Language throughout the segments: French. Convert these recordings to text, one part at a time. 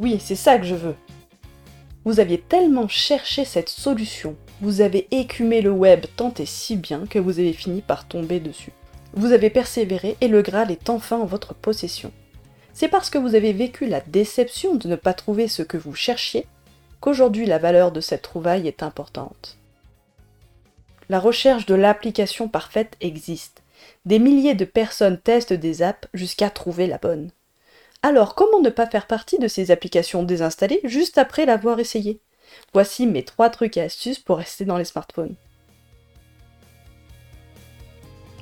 Oui, c'est ça que je veux. Vous aviez tellement cherché cette solution, vous avez écumé le web tant et si bien que vous avez fini par tomber dessus. Vous avez persévéré et le Graal est enfin en votre possession. C'est parce que vous avez vécu la déception de ne pas trouver ce que vous cherchiez qu'aujourd'hui la valeur de cette trouvaille est importante. La recherche de l'application parfaite existe. Des milliers de personnes testent des apps jusqu'à trouver la bonne. Alors comment ne pas faire partie de ces applications désinstallées juste après l'avoir essayé? Voici mes trois trucs et astuces pour rester dans les smartphones.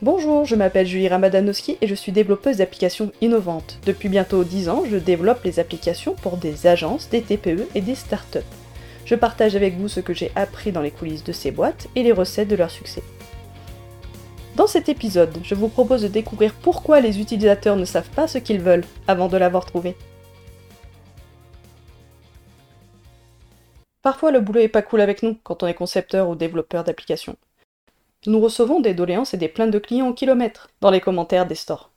Bonjour, je m'appelle Julie Ramadanowski et je suis développeuse d'applications innovantes. Depuis bientôt 10 ans, je développe les applications pour des agences, des TPE et des startups. Je partage avec vous ce que j'ai appris dans les coulisses de ces boîtes et les recettes de leur succès. Dans cet épisode, je vous propose de découvrir pourquoi les utilisateurs ne savent pas ce qu'ils veulent avant de l'avoir trouvé. Parfois, le boulot est pas cool avec nous quand on est concepteur ou développeur d'applications. Nous recevons des doléances et des plaintes de clients au kilomètre dans les commentaires des stores.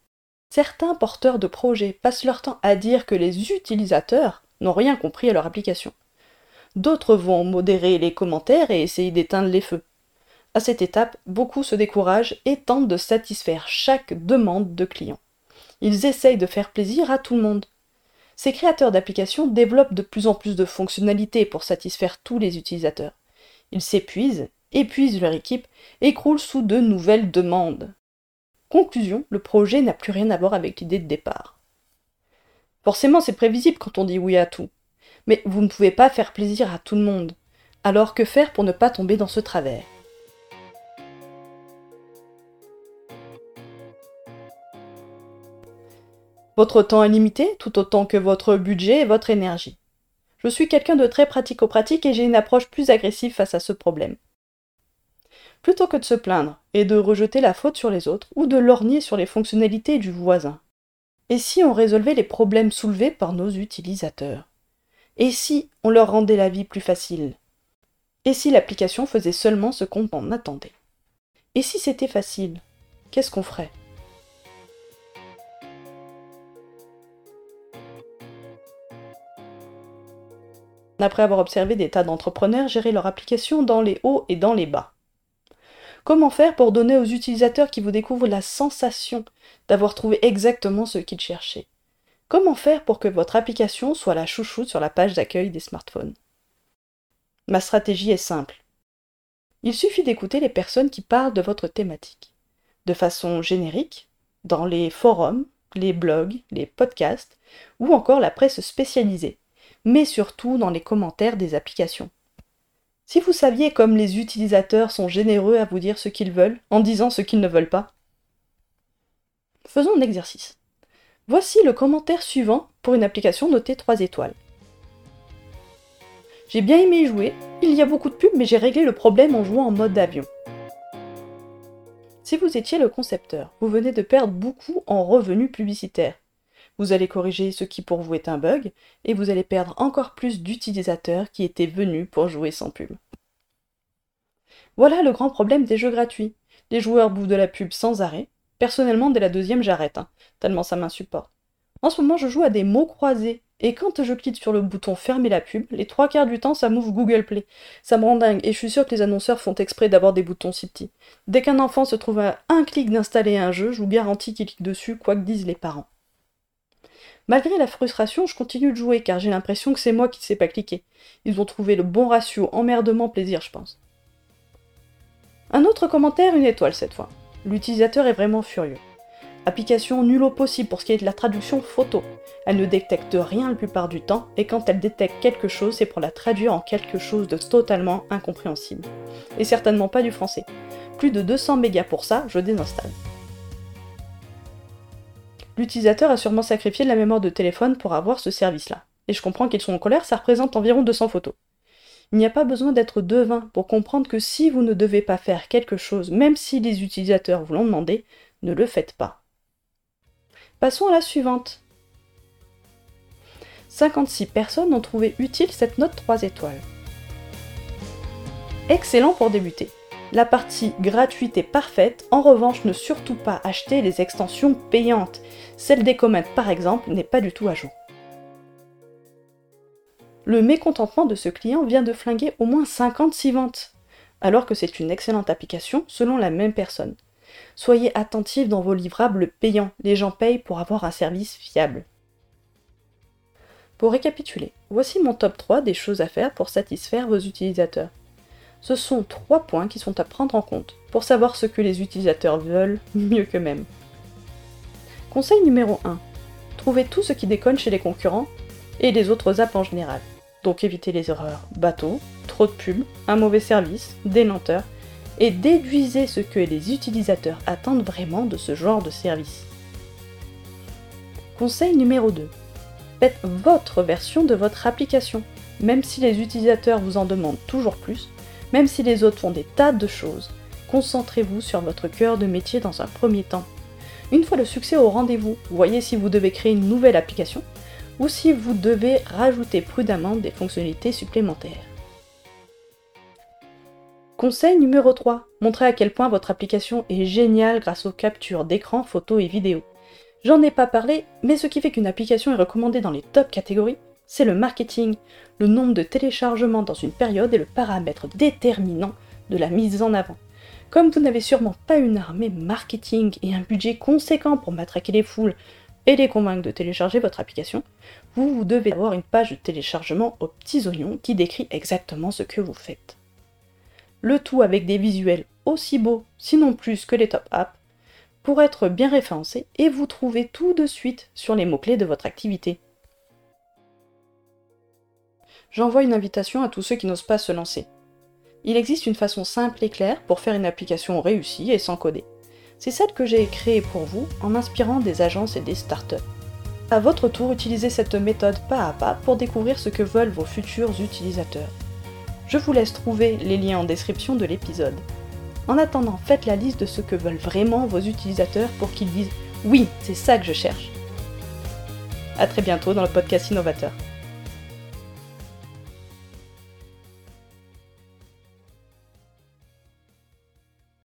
Certains porteurs de projets passent leur temps à dire que les utilisateurs n'ont rien compris à leur application. D'autres vont modérer les commentaires et essayer d'éteindre les feux. À cette étape, beaucoup se découragent et tentent de satisfaire chaque demande de client. Ils essayent de faire plaisir à tout le monde. Ces créateurs d'applications développent de plus en plus de fonctionnalités pour satisfaire tous les utilisateurs. Ils s'épuisent épuisent leur équipe et croulent sous de nouvelles demandes. Conclusion, le projet n'a plus rien à voir avec l'idée de départ. Forcément, c'est prévisible quand on dit oui à tout. Mais vous ne pouvez pas faire plaisir à tout le monde. Alors que faire pour ne pas tomber dans ce travers? Votre temps est limité, tout autant que votre budget et votre énergie. Je suis quelqu'un de très pratico-pratique et j'ai une approche plus agressive face à ce problème. Plutôt que de se plaindre et de rejeter la faute sur les autres ou de lorgner sur les fonctionnalités du voisin. Et si on résolvait les problèmes soulevés par nos utilisateurs? Et si on leur rendait la vie plus facile? Et si l'application faisait seulement ce qu'on en attendait? Et si c'était facile? Qu'est-ce qu'on ferait? Après avoir observé des tas d'entrepreneurs gérer leur application dans les hauts et dans les bas. Comment faire pour donner aux utilisateurs qui vous découvrent la sensation d'avoir trouvé exactement ce qu'ils cherchaient? Comment faire pour que votre application soit la chouchoute sur la page d'accueil des smartphones? Ma stratégie est simple. Il suffit d'écouter les personnes qui parlent de votre thématique. De façon générique, dans les forums, les blogs, les podcasts, ou encore la presse spécialisée, mais surtout dans les commentaires des applications. Si vous saviez comme les utilisateurs sont généreux à vous dire ce qu'ils veulent en disant ce qu'ils ne veulent pas. Faisons un exercice. Voici le commentaire suivant pour une application notée 3 étoiles. J'ai bien aimé jouer, il y a beaucoup de pubs mais j'ai réglé le problème en jouant en mode avion. Si vous étiez le concepteur, vous venez de perdre beaucoup en revenus publicitaires. Vous allez corriger ce qui pour vous est un bug, et vous allez perdre encore plus d'utilisateurs qui étaient venus pour jouer sans pub. Voilà le grand problème des jeux gratuits. Les joueurs bouffent de la pub sans arrêt. Personnellement, dès la deuxième, j'arrête, hein, tellement ça m'insupporte. En ce moment, je joue à des mots croisés, et quand je clique sur le bouton fermer la pub, les trois quarts du temps, ça m'ouvre Google Play. Ça me rend dingue, et je suis sûr que les annonceurs font exprès d'avoir des boutons si petits. Dès qu'un enfant se trouve à un clic d'installer un jeu, je vous garantis qu'il clique dessus, quoi que disent les parents. Malgré la frustration, je continue de jouer car j'ai l'impression que c'est moi qui ne sais pas cliquer. Ils ont trouvé le bon ratio emmerdement-plaisir, je pense. Un autre commentaire, une étoile cette fois. L'utilisateur est vraiment furieux. Application nulle au possible pour ce qui est de la traduction photo. Elle ne détecte rien la plupart du temps, et quand elle détecte quelque chose, c'est pour la traduire en quelque chose de totalement incompréhensible. Et certainement pas du français. Plus de 200 mégas pour ça, je désinstalle. L'utilisateur a sûrement sacrifié de la mémoire de téléphone pour avoir ce service-là. Et je comprends qu'ils sont en colère, ça représente environ 200 photos. Il n'y a pas besoin d'être devin pour comprendre que si vous ne devez pas faire quelque chose, même si les utilisateurs vous l'ont demandé, ne le faites pas. Passons à la suivante. 56 personnes ont trouvé utile cette note 3 étoiles. Excellent pour débuter. La partie gratuite est parfaite, en revanche ne surtout pas acheter les extensions payantes. Celle des comètes par exemple n'est pas du tout à jour. Le mécontentement de ce client vient de flinguer au moins 56 ventes, alors que c'est une excellente application selon la même personne. Soyez attentifs dans vos livrables payants, les gens payent pour avoir un service fiable. Pour récapituler, voici mon top 3 des choses à faire pour satisfaire vos utilisateurs. Ce sont trois points qui sont à prendre en compte pour savoir ce que les utilisateurs veulent mieux qu'eux-mêmes. Conseil numéro 1. Trouvez tout ce qui déconne chez les concurrents et les autres apps en général. Donc évitez les erreurs bateau, trop de pubs, un mauvais service, des lenteurs, et déduisez ce que les utilisateurs attendent vraiment de ce genre de service. Conseil numéro 2. Faites votre version de votre application. Même si les utilisateurs vous en demandent toujours plus, même si les autres font des tas de choses, concentrez-vous sur votre cœur de métier dans un premier temps. Une fois le succès au rendez-vous, voyez si vous devez créer une nouvelle application ou si vous devez rajouter prudemment des fonctionnalités supplémentaires. Conseil numéro 3. Montrez à quel point votre application est géniale grâce aux captures d'écran, photos et vidéos. J'en ai pas parlé, mais ce qui fait qu'une application est recommandée dans les top catégories, c'est le marketing. Le nombre de téléchargements dans une période est le paramètre déterminant de la mise en avant. Comme vous n'avez sûrement pas une armée marketing et un budget conséquent pour matraquer les foules et les convaincre de télécharger votre application, vous, devez avoir une page de téléchargement aux petits oignons qui décrit exactement ce que vous faites. Le tout avec des visuels aussi beaux, sinon plus que les top apps, pour être bien référencé et vous trouvez tout de suite sur les mots-clés de votre activité. J'envoie une invitation à tous ceux qui n'osent pas se lancer. Il existe une façon simple et claire pour faire une application réussie et sans coder. C'est celle que j'ai créée pour vous en m'inspirant des agences et des startups. À votre tour, utilisez cette méthode pas à pas pour découvrir ce que veulent vos futurs utilisateurs. Je vous laisse trouver les liens en description de l'épisode. En attendant, faites la liste de ce que veulent vraiment vos utilisateurs pour qu'ils disent oui, c'est ça que je cherche. A très bientôt dans le podcast Innovateur.